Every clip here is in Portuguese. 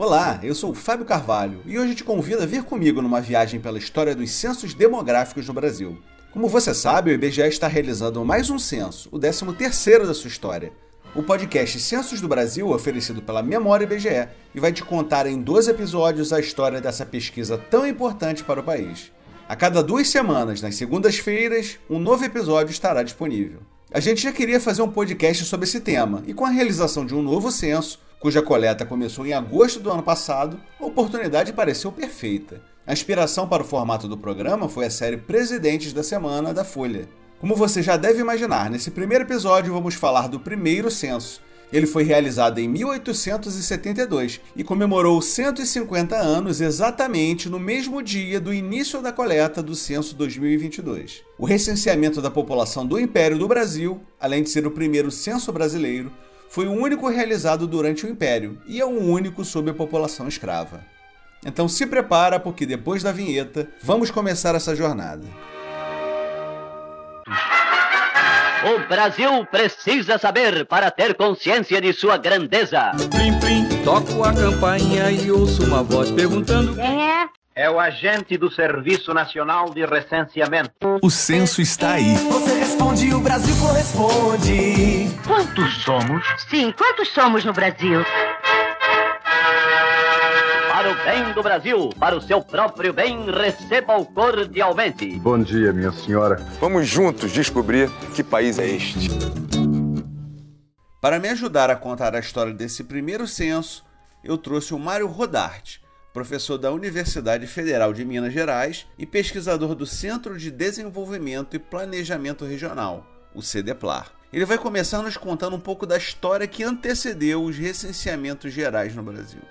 Olá, eu sou Fábio Carvalho e hoje te convido a vir comigo numa viagem pela história dos censos demográficos no Brasil. Como você sabe, o IBGE está realizando mais um censo, o 13º da sua história. O podcast Censos do Brasil, oferecido pela Memória IBGE, e vai te contar em 12 episódios a história dessa pesquisa tão importante para o país. A cada duas semanas, nas segundas-feiras, um novo episódio estará disponível. A gente já queria fazer um podcast sobre esse tema, e com a realização de um novo censo, cuja coleta começou em agosto do ano passado, a oportunidade pareceu perfeita. A inspiração para o formato do programa foi a série Presidentes da Semana da Folha. Como você já deve imaginar, nesse primeiro episódio vamos falar do primeiro censo. Ele foi realizado em 1872 e comemorou 150 anos exatamente no mesmo dia do início da coleta do censo 2022. O recenseamento da população do Império do Brasil, além de ser o primeiro censo brasileiro, foi o único realizado durante o Império e é o único sob a população escrava. Então se prepara porque depois da vinheta vamos começar essa jornada. O Brasil precisa saber para ter consciência de sua grandeza. Plim, plim, toco a campainha e ouço uma voz perguntando: Quem é? É o agente do Serviço Nacional de Recenseamento. O censo está aí. Você responde, o Brasil corresponde. Quantos somos? Sim, quantos somos no Brasil? Para o bem do Brasil, para o seu próprio bem, receba-o cordialmente. Bom dia, minha senhora. Vamos juntos descobrir que país é este. Para me ajudar a contar a história desse primeiro censo, eu trouxe o Mário Rodarte, professor da Universidade Federal de Minas Gerais e pesquisador do Centro de Desenvolvimento e Planejamento Regional, o CDPLAR. Ele vai começar nos contando um pouco da história que antecedeu os recenseamentos gerais no Brasil.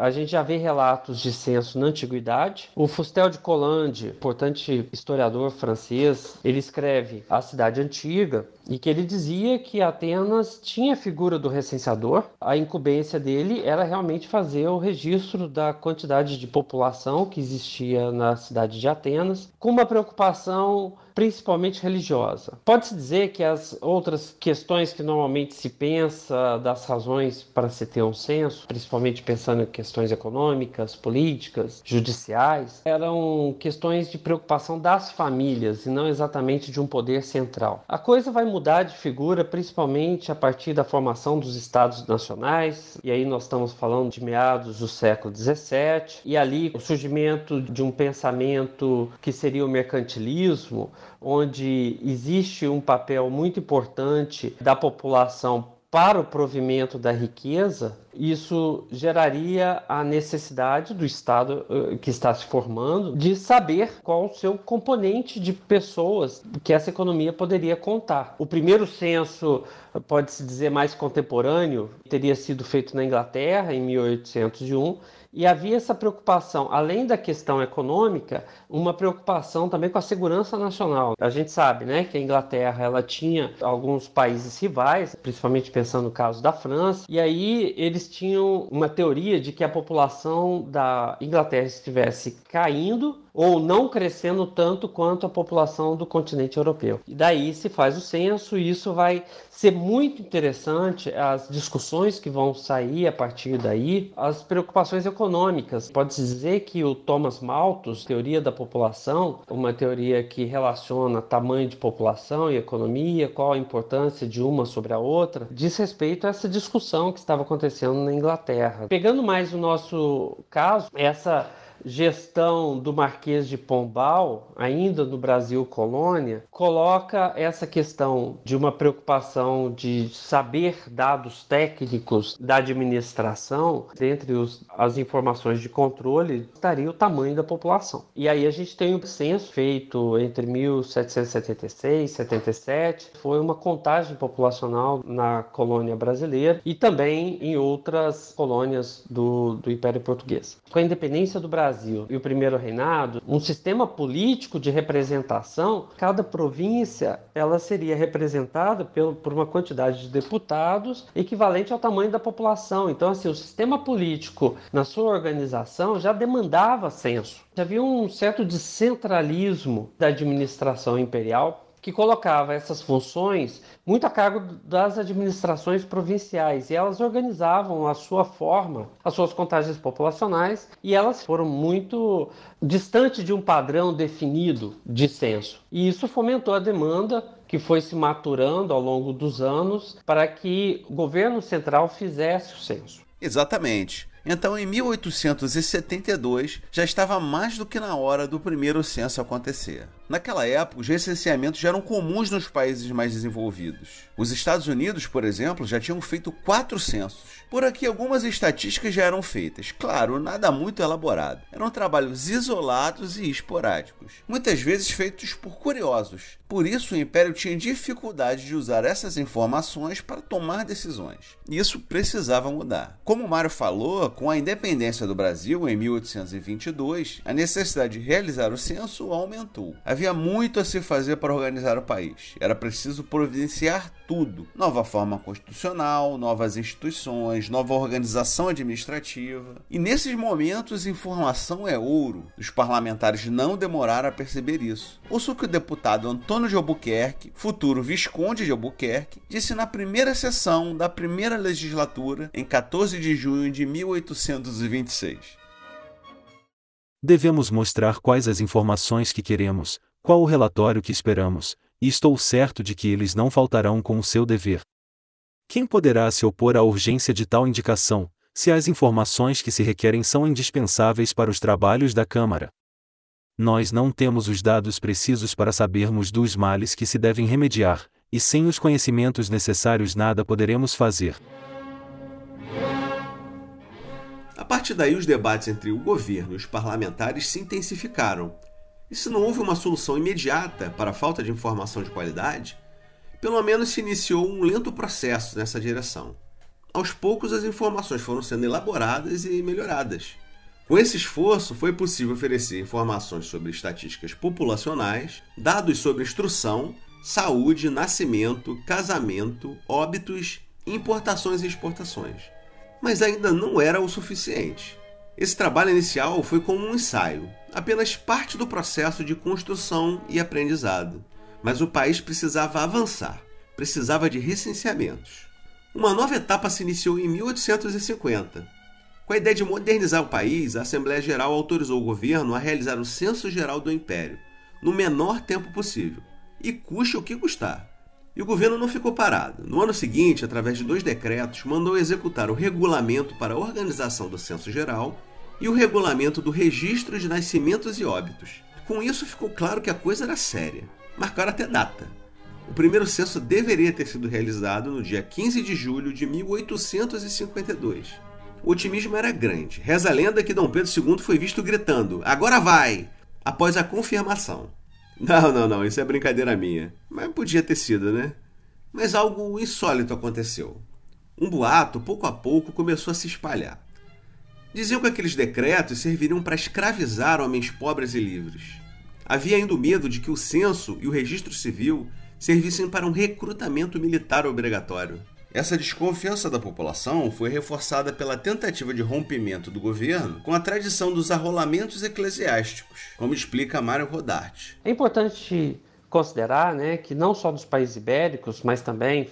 A gente já vê relatos de censo na antiguidade. O Fustel de Colande, importante historiador francês, ele escreve A Cidade Antiga e que ele dizia que Atenas tinha a figura do recenseador. A incumbência dele era realmente fazer o registro da quantidade de população que existia na cidade de Atenas, com uma preocupação principalmente religiosa. Pode-se dizer que as outras questões que normalmente se pensa das razões para se ter um censo, principalmente pensando em questões econômicas, políticas, judiciais, eram questões de preocupação das famílias e não exatamente de um poder central. A coisa vai mudar de figura principalmente a partir da formação dos estados nacionais, e aí nós estamos falando de meados do século XVII, e ali o surgimento de um pensamento que seria o mercantilismo, onde existe um papel muito importante da população para o provimento da riqueza, isso geraria a necessidade do Estado que está se formando de saber qual o seu componente de pessoas que essa economia poderia contar. O primeiro censo, pode-se dizer mais contemporâneo, teria sido feito na Inglaterra em 1801 e havia essa preocupação, além da questão econômica, uma preocupação também com a segurança nacional. A gente sabe, né, que a Inglaterra ela tinha alguns países rivais, principalmente pensando no caso da França, e aí eles tinham uma teoria de que a população da Inglaterra estivesse caindo ou não crescendo tanto quanto a população do continente europeu. E daí se faz o censo e isso vai ser muito interessante as discussões que vão sair a partir daí, as preocupações econômicas. Pode-se dizer que o Thomas Malthus, teoria da população, uma teoria que relaciona tamanho de população e economia, qual a importância de uma sobre a outra, diz respeito a essa discussão que estava acontecendo na Inglaterra. Pegando mais o nosso caso, essa gestão do Marquês de Pombal, ainda no Brasil colônia, coloca essa questão de uma preocupação de saber dados técnicos da administração, dentre os, as informações de controle, estaria o tamanho da população. E aí a gente tem um censo feito entre 1776 e 77, foi uma contagem populacional na colônia brasileira e também em outras colônias do, do Império Português. Com a independência do Brasil, Brasil e o primeiro reinado, um sistema político de representação, cada província ela seria representada pelo, por uma quantidade de deputados equivalente ao tamanho da população. Então, assim, o sistema político na sua organização já demandava censo. Havia um certo descentralismo da administração imperial que colocava essas funções muito a cargo das administrações provinciais e elas organizavam a sua forma, as suas contagens populacionais e elas foram muito distante de um padrão definido de censo. E isso fomentou a demanda que foi se maturando ao longo dos anos para que o governo central fizesse o censo. Exatamente. Então, em 1872, já estava mais do que na hora do primeiro censo acontecer. Naquela época, os recenseamentos já eram comuns nos países mais desenvolvidos. Os Estados Unidos, por exemplo, já tinham feito quatro censos. Por aqui, algumas estatísticas já eram feitas. Claro, nada muito elaborado. Eram trabalhos isolados e esporádicos, muitas vezes feitos por curiosos. Por isso, o Império tinha dificuldade de usar essas informações para tomar decisões. Isso precisava mudar. Como Mário falou, com a independência do Brasil em 1822, a necessidade de realizar o censo aumentou. Havia muito a se fazer para organizar o país. Era preciso providenciar tudo: nova forma constitucional, novas instituições, nova organização administrativa. E nesses momentos, informação é ouro. Os parlamentares não demoraram a perceber isso. Ouça o que o deputado Antônio de Albuquerque, futuro Visconde de Albuquerque, disse na primeira sessão da primeira legislatura, em 14 de junho de 1826. Devemos mostrar quais as informações que queremos, qual o relatório que esperamos, e estou certo de que eles não faltarão com o seu dever. Quem poderá se opor à urgência de tal indicação, se as informações que se requerem são indispensáveis para os trabalhos da Câmara? Nós não temos os dados precisos para sabermos dos males que se devem remediar, e sem os conhecimentos necessários nada poderemos fazer. A partir daí, os debates entre o governo e os parlamentares se intensificaram, e se não houve uma solução imediata para a falta de informação de qualidade, pelo menos se iniciou um lento processo nessa direção. Aos poucos, as informações foram sendo elaboradas e melhoradas. Com esse esforço, foi possível oferecer informações sobre estatísticas populacionais, dados sobre instrução, saúde, nascimento, casamento, óbitos, importações e exportações. Mas ainda não era o suficiente. Esse trabalho inicial foi como um ensaio, apenas parte do processo de construção e aprendizado. Mas o país precisava avançar, precisava de recenseamentos. Uma nova etapa se iniciou em 1850. Com a ideia de modernizar o país, a Assembleia Geral autorizou o governo a realizar o Censo Geral do Império, no menor tempo possível, e custe o que custar. E o governo não ficou parado. No ano seguinte, através de dois decretos, mandou executar o regulamento para a organização do Censo Geral e o regulamento do registro de nascimentos e óbitos. Com isso ficou claro que a coisa era séria. Marcaram até data. O primeiro censo deveria ter sido realizado no dia 15 de julho de 1852. O otimismo era grande. Reza a lenda que Dom Pedro II foi visto gritando: Agora vai! após a confirmação. Não, não, não, isso é brincadeira minha. Mas podia ter sido, né? Mas algo insólito aconteceu. Um boato, pouco a pouco, começou a se espalhar. Diziam que aqueles decretos serviriam para escravizar homens pobres e livres. Havia ainda o medo de que o censo e o registro civil servissem para um recrutamento militar obrigatório. Essa desconfiança da população foi reforçada pela tentativa de rompimento do governo com a tradição dos arrolamentos eclesiásticos, como explica Mário Rodarte. É importante considerar né, que não só dos países ibéricos, mas também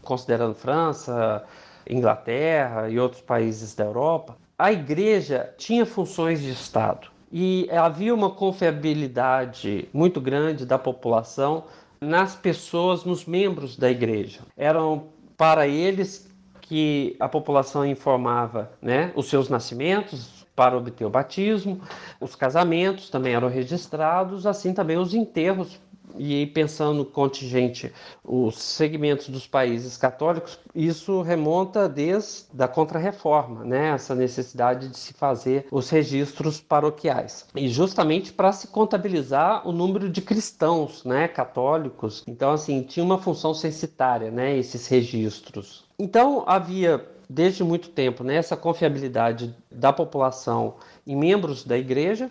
considerando França, Inglaterra e outros países da Europa, a igreja tinha funções de Estado e havia uma confiabilidade muito grande da população nas pessoas, nos membros da igreja. Eram para eles que a população informava né, os seus nascimentos para obter o batismo, os casamentos também eram registrados, assim também os enterros e pensando no contingente, os segmentos dos países católicos, isso remonta desde a Contra-Reforma, né? essa necessidade de se fazer os registros paroquiais. E justamente para se contabilizar o número de cristãos né? católicos. Então, assim, tinha uma função censitária, né? esses registros. Então, havia desde muito tempo né, essa confiabilidade da população em membros da igreja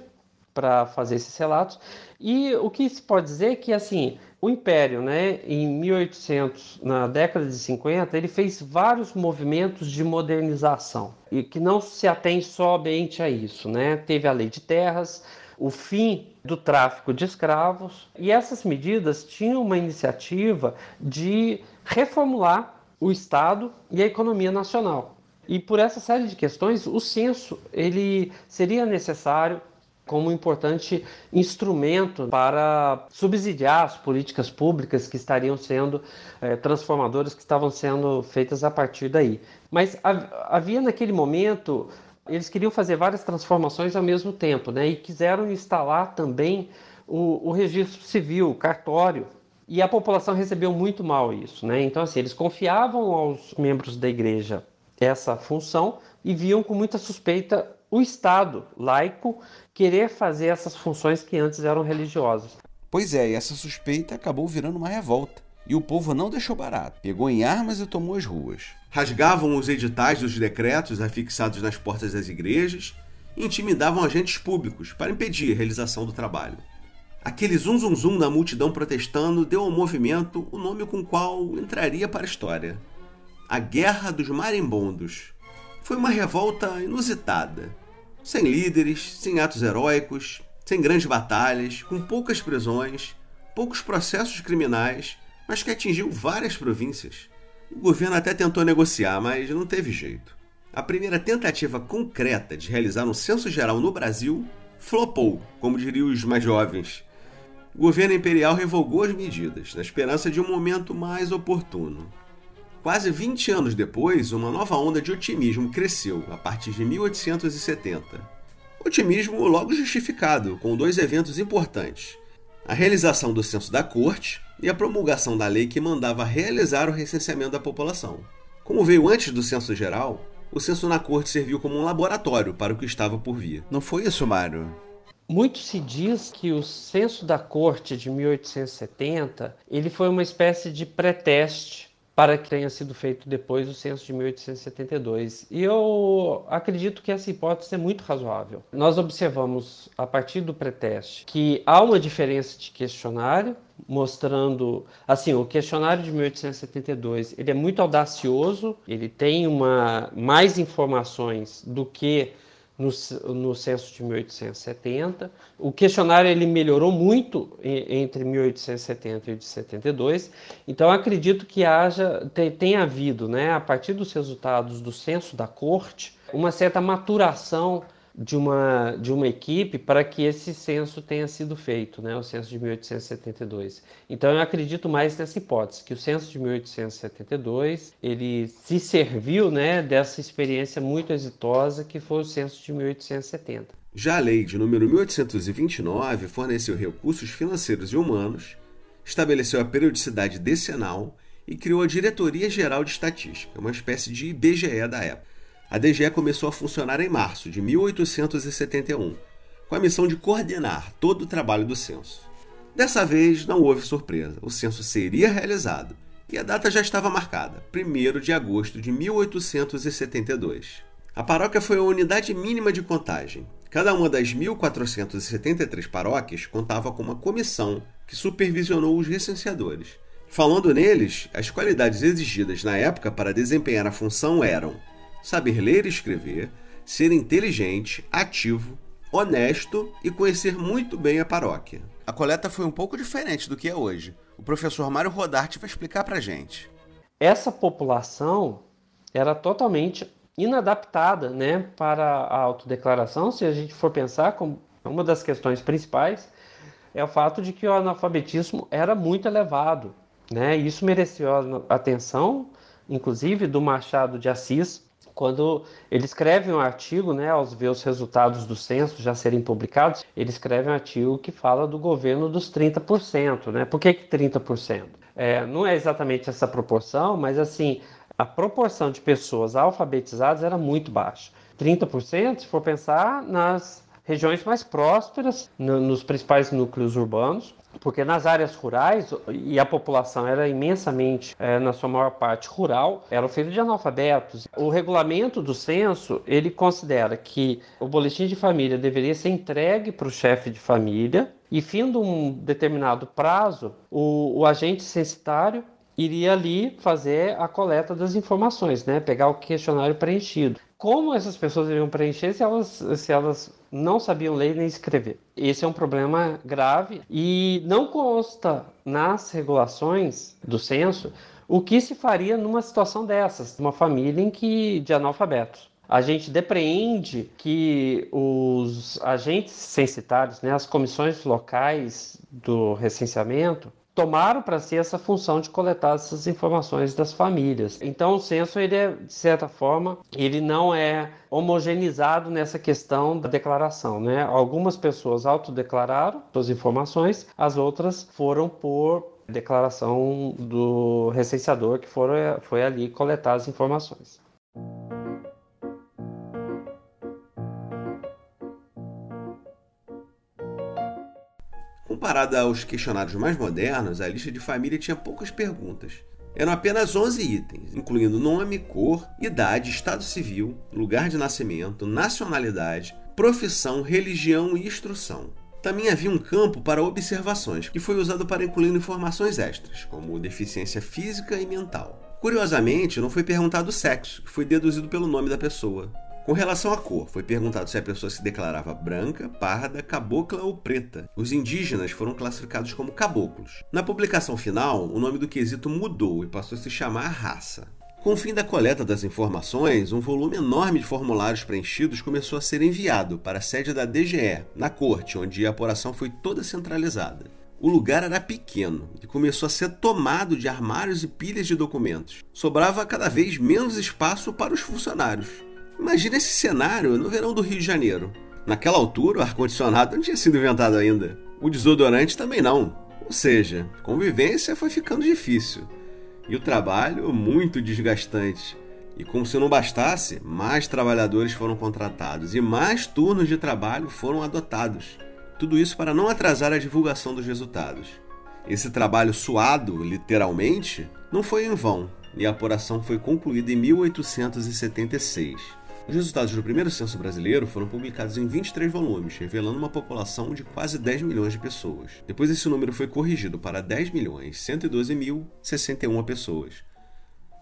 para fazer esses relatos e o que se pode dizer é que assim, o Império, né, em 1800, na década de 50, ele fez vários movimentos de modernização e que não se atém somente a isso, né? Teve a Lei de Terras, o fim do tráfico de escravos, e essas medidas tinham uma iniciativa de reformular o Estado e a economia nacional. E por essa série de questões, o censo ele seria necessário como um importante instrumento para subsidiar as políticas públicas que estariam sendo é, transformadoras, que estavam sendo feitas a partir daí. Mas havia naquele momento, eles queriam fazer várias transformações ao mesmo tempo, né? E quiseram instalar também o, o registro civil, o cartório, e a população recebeu muito mal isso, né? Então, assim, eles confiavam aos membros da igreja essa função e viam com muita suspeita o Estado laico querer fazer essas funções que antes eram religiosas. Pois é, e essa suspeita acabou virando uma revolta. E o povo não deixou barato, pegou em armas e tomou as ruas. Rasgavam os editais dos decretos afixados nas portas das igrejas e intimidavam agentes públicos para impedir a realização do trabalho. Aquele zum zum zum da multidão protestando deu ao movimento o nome com o qual entraria para a história: a Guerra dos Marimbondos. Foi uma revolta inusitada sem líderes, sem atos heróicos, sem grandes batalhas, com poucas prisões, poucos processos criminais, mas que atingiu várias províncias. O governo até tentou negociar, mas não teve jeito. A primeira tentativa concreta de realizar um censo geral no Brasil flopou, como diriam os mais jovens. O governo imperial revogou as medidas, na esperança de um momento mais oportuno. Quase 20 anos depois, uma nova onda de otimismo cresceu a partir de 1870. Otimismo logo justificado com dois eventos importantes: a realização do censo da corte e a promulgação da lei que mandava realizar o recenseamento da população. Como veio antes do censo geral, o censo na corte serviu como um laboratório para o que estava por vir. Não foi isso, Mário? Muito se diz que o censo da corte de 1870 ele foi uma espécie de pré-teste para que tenha sido feito depois do censo de 1872. E eu acredito que essa hipótese é muito razoável. Nós observamos, a partir do pré-teste, que há uma diferença de questionário, mostrando, assim, o questionário de 1872, ele é muito audacioso, ele tem uma mais informações do que no, no censo de 1870. O questionário ele melhorou muito entre 1870 e 1872. Então acredito que haja tenha havido, né, a partir dos resultados do censo da corte, uma certa maturação de uma, de uma equipe para que esse censo tenha sido feito, né, o censo de 1872. Então eu acredito mais nessa hipótese, que o censo de 1872 ele se serviu né, dessa experiência muito exitosa que foi o censo de 1870. Já a lei de número 1829 forneceu recursos financeiros e humanos, estabeleceu a periodicidade decenal e criou a Diretoria Geral de Estatística, uma espécie de IBGE da época. A DGE começou a funcionar em março de 1871, com a missão de coordenar todo o trabalho do censo. Dessa vez não houve surpresa, o censo seria realizado e a data já estava marcada, 1 de agosto de 1872. A paróquia foi a unidade mínima de contagem. Cada uma das 1.473 paróquias contava com uma comissão que supervisionou os recenseadores. Falando neles, as qualidades exigidas na época para desempenhar a função eram saber ler e escrever, ser inteligente, ativo, honesto e conhecer muito bem a paróquia. A coleta foi um pouco diferente do que é hoje. O professor Mário Rodarte vai explicar pra gente. Essa população era totalmente inadaptada né, para a autodeclaração, se a gente for pensar como uma das questões principais é o fato de que o analfabetismo era muito elevado. Né? Isso mereceu a atenção, inclusive, do Machado de Assis, quando ele escreve um artigo, né, aos ver os resultados do censo já serem publicados, ele escreve um artigo que fala do governo dos 30%. Né? Por que, que 30%? É, não é exatamente essa proporção, mas assim, a proporção de pessoas alfabetizadas era muito baixa. 30%, se for pensar nas regiões mais prósperas, no, nos principais núcleos urbanos, porque nas áreas rurais, e a população era imensamente, é, na sua maior parte, rural, eram feitos de analfabetos. O regulamento do censo, ele considera que o boletim de família deveria ser entregue para o chefe de família e, findo um determinado prazo, o, o agente censitário iria ali fazer a coleta das informações, né? pegar o questionário preenchido. Como essas pessoas iriam preencher se elas, se elas não sabiam ler nem escrever. Esse é um problema grave e não consta nas regulações do censo o que se faria numa situação dessas, uma família em que de analfabetos. A gente depreende que os agentes censitários, né, as comissões locais do recenseamento, tomaram para si essa função de coletar essas informações das famílias. Então o censo ele é, de certa forma, ele não é homogeneizado nessa questão da declaração, né? Algumas pessoas autodeclararam suas informações, as outras foram por declaração do recenseador que foram, foi ali coletar as informações. Comparada aos questionários mais modernos, a lista de família tinha poucas perguntas. Eram apenas 11 itens, incluindo nome, cor, idade, estado civil, lugar de nascimento, nacionalidade, profissão, religião e instrução. Também havia um campo para observações, que foi usado para incluir informações extras, como deficiência física e mental. Curiosamente, não foi perguntado o sexo, que foi deduzido pelo nome da pessoa. Com relação à cor, foi perguntado se a pessoa se declarava branca, parda, cabocla ou preta. Os indígenas foram classificados como caboclos. Na publicação final, o nome do quesito mudou e passou a se chamar raça. Com o fim da coleta das informações, um volume enorme de formulários preenchidos começou a ser enviado para a sede da DGE, na corte, onde a apuração foi toda centralizada. O lugar era pequeno e começou a ser tomado de armários e pilhas de documentos. Sobrava cada vez menos espaço para os funcionários. Imagina esse cenário no verão do Rio de Janeiro. Naquela altura, o ar-condicionado não tinha sido inventado ainda. O desodorante também não. Ou seja, convivência foi ficando difícil. E o trabalho muito desgastante. E como se não bastasse, mais trabalhadores foram contratados e mais turnos de trabalho foram adotados. Tudo isso para não atrasar a divulgação dos resultados. Esse trabalho suado, literalmente, não foi em vão, e a apuração foi concluída em 1876. Os resultados do primeiro censo brasileiro foram publicados em 23 volumes, revelando uma população de quase 10 milhões de pessoas. Depois esse número foi corrigido para 10 milhões 112 mil 61 pessoas.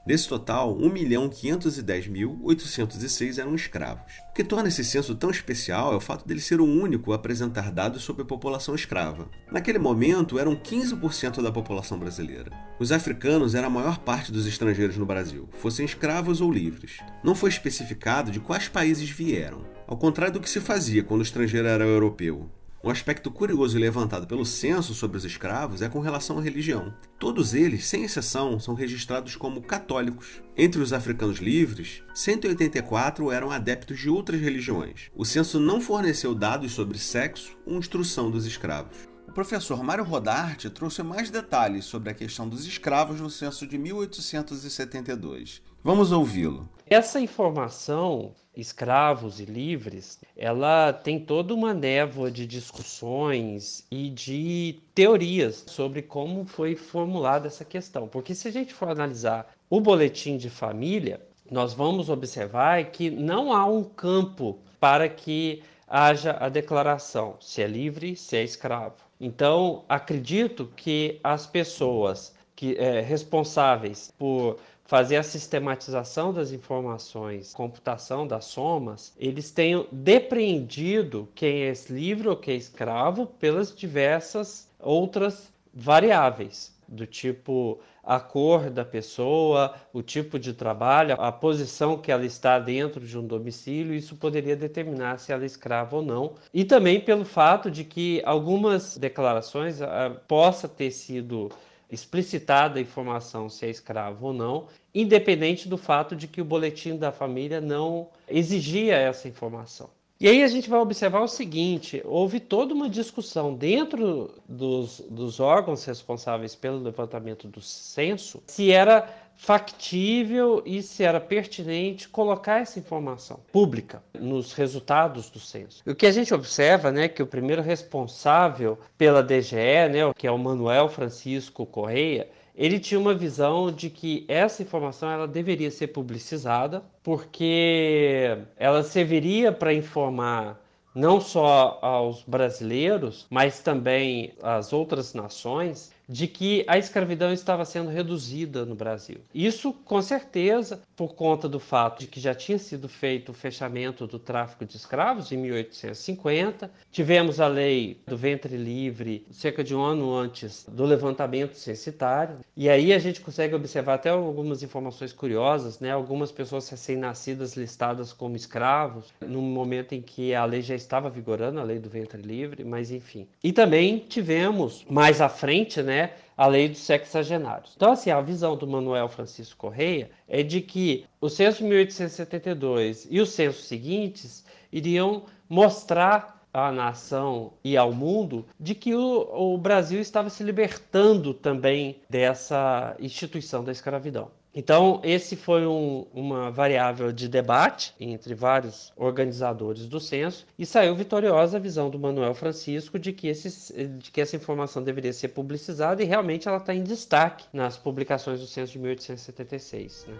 Desse total, 1.510.806 eram escravos. O que torna esse censo tão especial é o fato dele ser o único a apresentar dados sobre a população escrava. Naquele momento, eram 15% da população brasileira. Os africanos eram a maior parte dos estrangeiros no Brasil, fossem escravos ou livres. Não foi especificado de quais países vieram, ao contrário do que se fazia quando o estrangeiro era europeu. Um aspecto curioso levantado pelo censo sobre os escravos é com relação à religião. Todos eles, sem exceção, são registrados como católicos. Entre os africanos livres, 184 eram adeptos de outras religiões. O censo não forneceu dados sobre sexo ou instrução dos escravos. O professor Mário Rodarte trouxe mais detalhes sobre a questão dos escravos no censo de 1872. Vamos ouvi-lo. Essa informação escravos e livres, ela tem toda uma névoa de discussões e de teorias sobre como foi formulada essa questão. Porque se a gente for analisar o boletim de família, nós vamos observar que não há um campo para que haja a declaração se é livre, se é escravo. Então, acredito que as pessoas que é, responsáveis por fazer a sistematização das informações, computação das somas, eles tenham depreendido quem é livre ou quem é escravo pelas diversas outras variáveis, do tipo a cor da pessoa, o tipo de trabalho, a posição que ela está dentro de um domicílio, isso poderia determinar se ela é escrava ou não. E também pelo fato de que algumas declarações ah, possa ter sido explicitada a informação se é escravo ou não, independente do fato de que o boletim da família não exigia essa informação. E aí a gente vai observar o seguinte: houve toda uma discussão dentro dos, dos órgãos responsáveis pelo levantamento do censo se era factível e se era pertinente colocar essa informação pública nos resultados do censo. O que a gente observa, né, que o primeiro responsável pela DGE, né, que é o Manuel Francisco Correia, ele tinha uma visão de que essa informação ela deveria ser publicizada porque ela serviria para informar não só aos brasileiros, mas também às outras nações de que a escravidão estava sendo reduzida no Brasil. Isso, com certeza, por conta do fato de que já tinha sido feito o fechamento do tráfico de escravos em 1850. Tivemos a lei do ventre livre cerca de um ano antes do levantamento censitário. E aí a gente consegue observar até algumas informações curiosas, né? Algumas pessoas recém-nascidas listadas como escravos, no momento em que a lei já estava vigorando, a lei do ventre livre, mas enfim. E também tivemos mais à frente, né? Né, a lei dos sexagenários. Então, assim, a visão do Manuel Francisco Correia é de que o censo de 1872 e os censos seguintes iriam mostrar à nação e ao mundo de que o, o Brasil estava se libertando também dessa instituição da escravidão. Então, esse foi um, uma variável de debate entre vários organizadores do censo e saiu vitoriosa a visão do Manuel Francisco de que, de que essa informação deveria ser publicizada e realmente ela está em destaque nas publicações do censo de 1876. Né?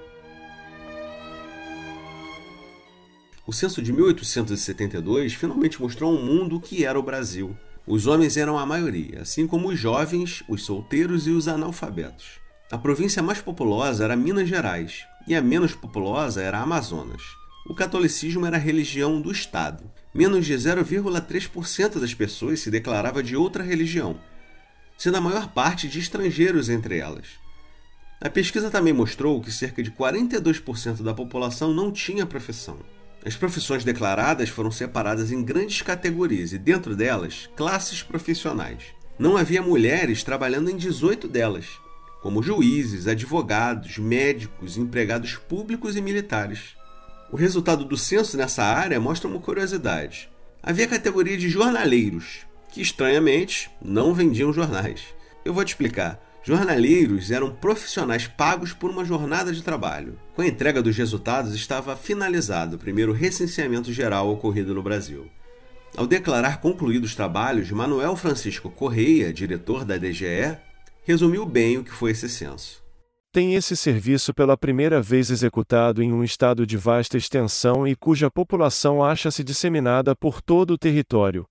O censo de 1872 finalmente mostrou ao mundo que era o Brasil. Os homens eram a maioria, assim como os jovens, os solteiros e os analfabetos. A província mais populosa era Minas Gerais e a menos populosa era Amazonas. O catolicismo era a religião do Estado. Menos de 0,3% das pessoas se declarava de outra religião, sendo a maior parte de estrangeiros entre elas. A pesquisa também mostrou que cerca de 42% da população não tinha profissão. As profissões declaradas foram separadas em grandes categorias e, dentro delas, classes profissionais. Não havia mulheres trabalhando em 18 delas como juízes, advogados, médicos, empregados públicos e militares. O resultado do censo nessa área mostra uma curiosidade. Havia a categoria de jornaleiros, que estranhamente não vendiam jornais. Eu vou te explicar. Jornaleiros eram profissionais pagos por uma jornada de trabalho. Com a entrega dos resultados, estava finalizado o primeiro recenseamento geral ocorrido no Brasil. Ao declarar concluídos os trabalhos, Manuel Francisco Correia, diretor da DGE, resumiu bem o que foi esse censo. Tem esse serviço pela primeira vez executado em um estado de vasta extensão e cuja população acha-se disseminada por todo o território.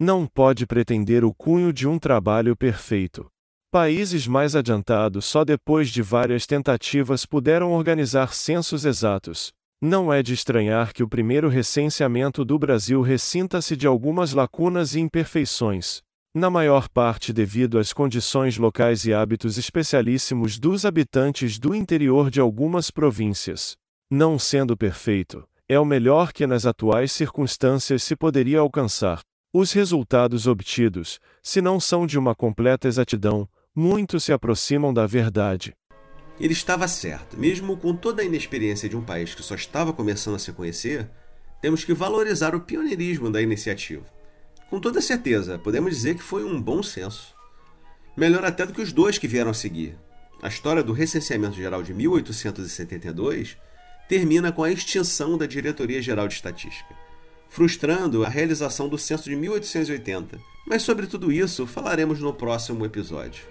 Não pode pretender o cunho de um trabalho perfeito. Países mais adiantados só depois de várias tentativas puderam organizar censos exatos. Não é de estranhar que o primeiro recenseamento do Brasil ressinta-se de algumas lacunas e imperfeições na maior parte devido às condições locais e hábitos especialíssimos dos habitantes do interior de algumas províncias. Não sendo perfeito, é o melhor que nas atuais circunstâncias se poderia alcançar. Os resultados obtidos, se não são de uma completa exatidão, muito se aproximam da verdade. Ele estava certo. Mesmo com toda a inexperiência de um país que só estava começando a se conhecer, temos que valorizar o pioneirismo da iniciativa. Com toda certeza, podemos dizer que foi um bom censo. Melhor até do que os dois que vieram a seguir. A história do recenseamento geral de 1872 termina com a extinção da Diretoria Geral de Estatística, frustrando a realização do censo de 1880. Mas sobre tudo isso falaremos no próximo episódio.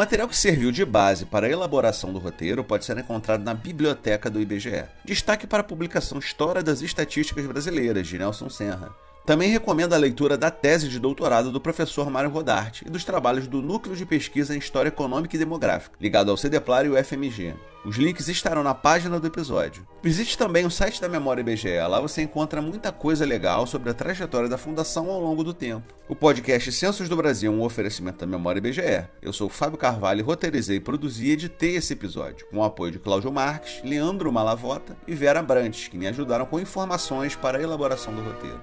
Material que serviu de base para a elaboração do roteiro pode ser encontrado na biblioteca do IBGE. Destaque para a publicação História das Estatísticas Brasileiras, de Nelson Senra. Também recomendo a leitura da tese de doutorado do professor Mário Rodarte e dos trabalhos do Núcleo de Pesquisa em História Econômica e Demográfica, ligado ao CDPLAR e o FMG. Os links estarão na página do episódio. Visite também o site da Memória IBGE, lá você encontra muita coisa legal sobre a trajetória da Fundação ao longo do tempo. O podcast Censos do Brasil é um oferecimento da Memória IBGE. Eu sou Fábio Carvalho, roteirizei, produzi e editei esse episódio, com o apoio de Cláudio Marques, Leandro Malavota e Vera Brantes, que me ajudaram com informações para a elaboração do roteiro.